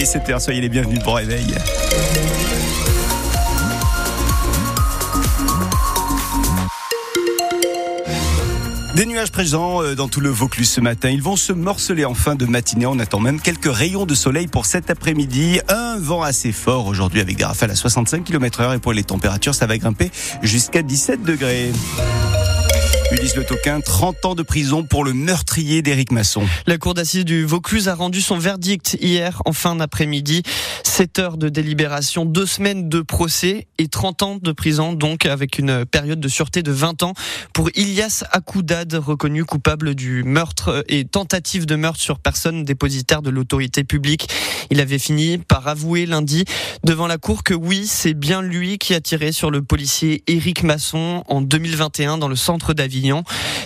Il est 7h, soyez les bienvenus pour réveil. Des nuages présents euh, dans tout le Vaucluse ce matin. Ils vont se morceler en fin de matinée. On attend même quelques rayons de soleil pour cet après-midi. Un vent assez fort aujourd'hui avec des rafales à 65 km heure et pour les températures, ça va grimper jusqu'à 17 degrés. Ulysse Le Toquin, 30 ans de prison pour le meurtrier d'Éric Masson. La cour d'assises du Vaucluse a rendu son verdict hier en fin d'après-midi. 7 heures de délibération, 2 semaines de procès et 30 ans de prison, donc avec une période de sûreté de 20 ans pour Ilias Akoudad, reconnu coupable du meurtre et tentative de meurtre sur personne dépositaire de l'autorité publique. Il avait fini par avouer lundi devant la cour que oui, c'est bien lui qui a tiré sur le policier Éric Masson en 2021 dans le centre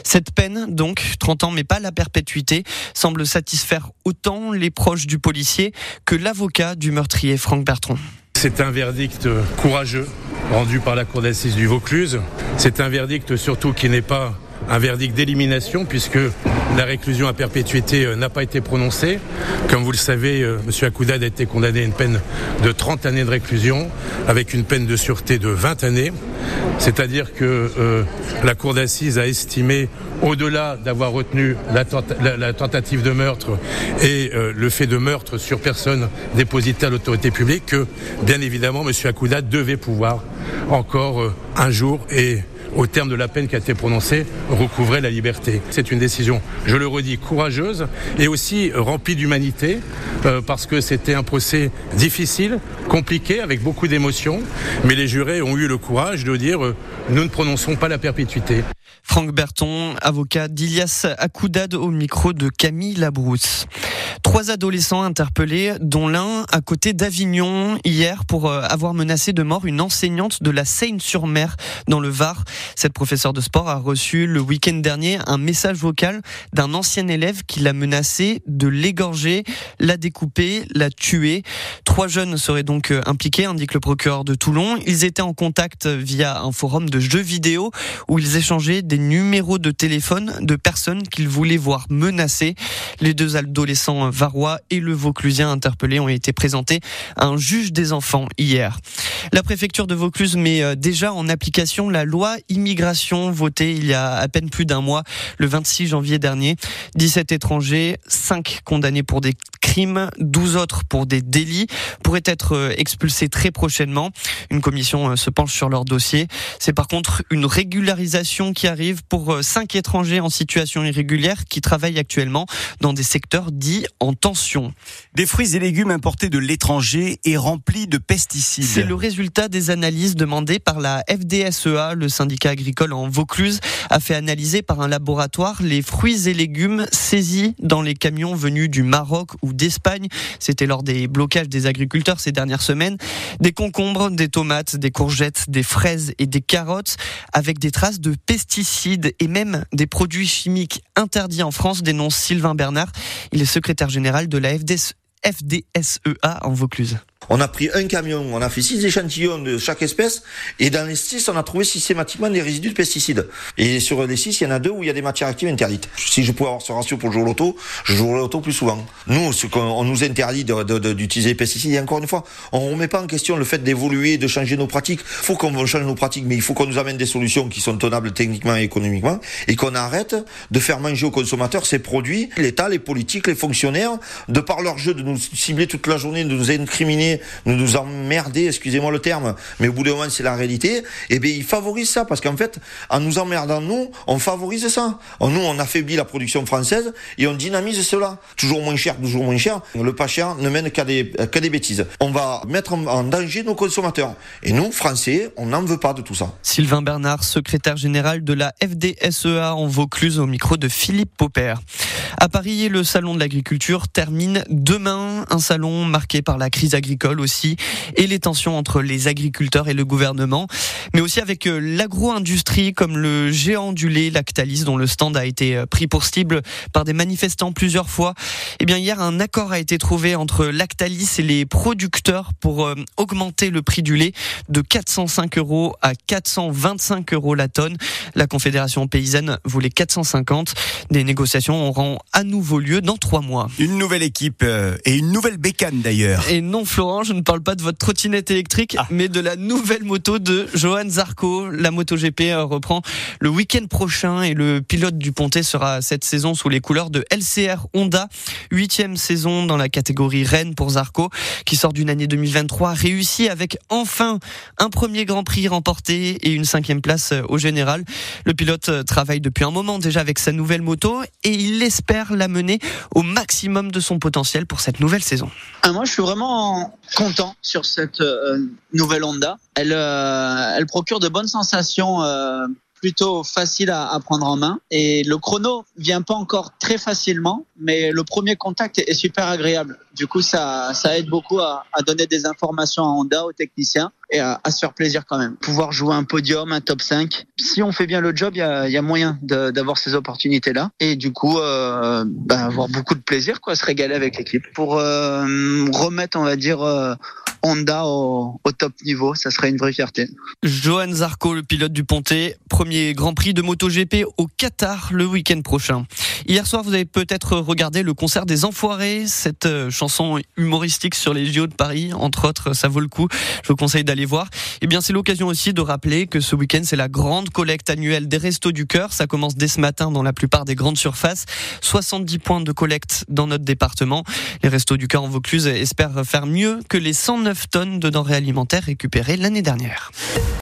Cette peine, donc 30 ans mais pas la perpétuité, semble satisfaire autant les proches du policier que l'avocat du meurtrier Franck Bertrand. C'est un verdict courageux rendu par la Cour d'assises du Vaucluse. C'est un verdict surtout qui n'est pas un verdict d'élimination puisque la réclusion à perpétuité euh, n'a pas été prononcée. Comme vous le savez, euh, M. Akoudad a été condamné à une peine de 30 années de réclusion avec une peine de sûreté de 20 années. C'est-à-dire que euh, la Cour d'assises a estimé, au-delà d'avoir retenu la, tentative de meurtre et le fait de meurtre sur personne dépositaire à l'autorité publique, que bien évidemment M. Akoudad devait pouvoir encore un jour et au terme de la peine qui a été prononcée, recouvrer la liberté. C'est une décision, je le redis, courageuse et aussi remplie d'humanité, euh, parce que c'était un procès difficile, compliqué, avec beaucoup d'émotions, mais les jurés ont eu le courage de dire euh, nous ne prononçons pas la perpétuité. Franck Berton, avocat d'Ilias Akoudad au micro de Camille Labrousse. Trois adolescents interpellés, dont l'un à côté d'Avignon hier pour euh, avoir menacé de mort une enseignante de la Seine-sur-Mer dans le Var. Cette professeure de sport a reçu le week-end dernier un message vocal d'un ancien élève qui l'a menacé de l'égorger, la découper, la tuer. Trois jeunes seraient donc euh, impliqués, indique le procureur de Toulon. Ils étaient en contact via un forum de jeux vidéo où ils échangeaient des numéros de téléphone de personnes qu'ils voulaient voir menacées. Les deux adolescents varois et le Vauclusien interpellés ont été présentés à un juge des enfants hier. La préfecture de Vaucluse met euh, déjà en application la loi immigration votée il y a à peine plus d'un mois, le 26 janvier dernier. 17 étrangers, 5 condamnés pour des crimes, 12 autres pour des délits, pourraient être euh, expulsés très prochainement. Une commission euh, se penche sur leur dossier. C'est par contre une régularisation qui arrive pour 5 étrangers en situation irrégulière qui travaillent actuellement dans des secteurs dits en tension. Des fruits et légumes importés de l'étranger et remplis de pesticides. C'est le résultat des analyses demandées par la FDSEA, le syndicat agricole en Vaucluse, a fait analyser par un laboratoire les fruits et légumes saisis dans les camions venus du Maroc ou d'Espagne. C'était lors des blocages des agriculteurs ces dernières semaines. Des concombres, des tomates, des courgettes, des fraises et des carottes avec des traces de pesticides et même des produits chimiques interdits en France, dénonce Sylvain Bernard. Il est secrétaire général de la FDSEA en Vaucluse. On a pris un camion, on a fait six échantillons de chaque espèce, et dans les six, on a trouvé systématiquement des résidus de pesticides. Et sur les six, il y en a deux où il y a des matières actives interdites. Si je pouvais avoir ce ratio pour jouer l'auto, je jouerais l'auto plus souvent. Nous, ce qu'on nous interdit d'utiliser les pesticides, et encore une fois, on remet pas en question le fait d'évoluer, de changer nos pratiques. Il faut qu'on change nos pratiques, mais il faut qu'on nous amène des solutions qui sont tenables techniquement et économiquement, et qu'on arrête de faire manger aux consommateurs ces produits. L'État, les politiques, les fonctionnaires, de par leur jeu de nous cibler toute la journée, de nous incriminer nous nous emmerder, excusez-moi le terme, mais au bout d'un moment c'est la réalité, eh bien ils favorisent ça, parce qu'en fait, en nous emmerdant nous, on favorise ça. Nous, on affaiblit la production française et on dynamise cela. Toujours moins cher, toujours moins cher. Le pas cher ne mène qu'à des, qu'à des bêtises. On va mettre en danger nos consommateurs. Et nous, Français, on n'en veut pas de tout ça. Sylvain Bernard, secrétaire général de la FDSEA en Vaucluse, au micro de Philippe Popper. À Paris, le salon de l'agriculture termine demain, un salon marqué par la crise agricole agricole aussi et les tensions entre les agriculteurs et le gouvernement, mais aussi avec euh, l'agro-industrie comme le géant du lait Lactalis dont le stand a été euh, pris pour cible par des manifestants plusieurs fois. Eh bien hier un accord a été trouvé entre Lactalis et les producteurs pour euh, augmenter le prix du lait de 405 euros à 425 euros la tonne. La Confédération paysanne voulait 450. Des négociations auront à nouveau lieu dans trois mois. Une nouvelle équipe euh, et une nouvelle bécane d'ailleurs. Et non Florent, je ne parle pas de votre trottinette électrique, ah. mais de la nouvelle moto de Johan Zarco. La moto GP euh, reprend le week-end prochain et le pilote du Pontet sera cette saison sous les couleurs de LCR Honda. Huitième saison dans la catégorie Rennes pour Zarco, qui sort d'une année 2023 réussie avec enfin un premier Grand Prix remporté et une cinquième place euh, au général. Le pilote euh, travaille depuis un moment déjà avec sa nouvelle moto et il espère la mener au maximum de son potentiel pour cette nouvelle saison. Ah, moi, je suis vraiment content sur cette euh, nouvelle Honda. Elle, elle procure de bonnes sensations plutôt facile à, prendre en main. Et le chrono vient pas encore très facilement, mais le premier contact est, super agréable. Du coup, ça, ça aide beaucoup à, donner des informations à Honda, aux techniciens, et à, se faire plaisir quand même. Pouvoir jouer un podium, un top 5. Si on fait bien le job, il y a, y a, moyen d'avoir ces opportunités-là. Et du coup, euh, bah, avoir beaucoup de plaisir, quoi, se régaler avec l'équipe. Pour euh, remettre, on va dire, euh, Honda au, top niveau, ça serait une vraie fierté. Johan Zarco, le pilote du Pontet, premier Grand Prix de MotoGP au Qatar le week-end prochain. Hier soir, vous avez peut-être regardé le concert des Enfoirés, cette euh, chanson humoristique sur les JO de Paris, entre autres, ça vaut le coup. Je vous conseille d'aller voir. Eh bien, c'est l'occasion aussi de rappeler que ce week-end, c'est la grande collecte annuelle des Restos du Cœur. Ça commence dès ce matin dans la plupart des grandes surfaces. 70 points de collecte dans notre département. Les Restos du Cœur en Vaucluse espèrent faire mieux que les 109 tonnes de denrées alimentaires récupérées l'année dernière.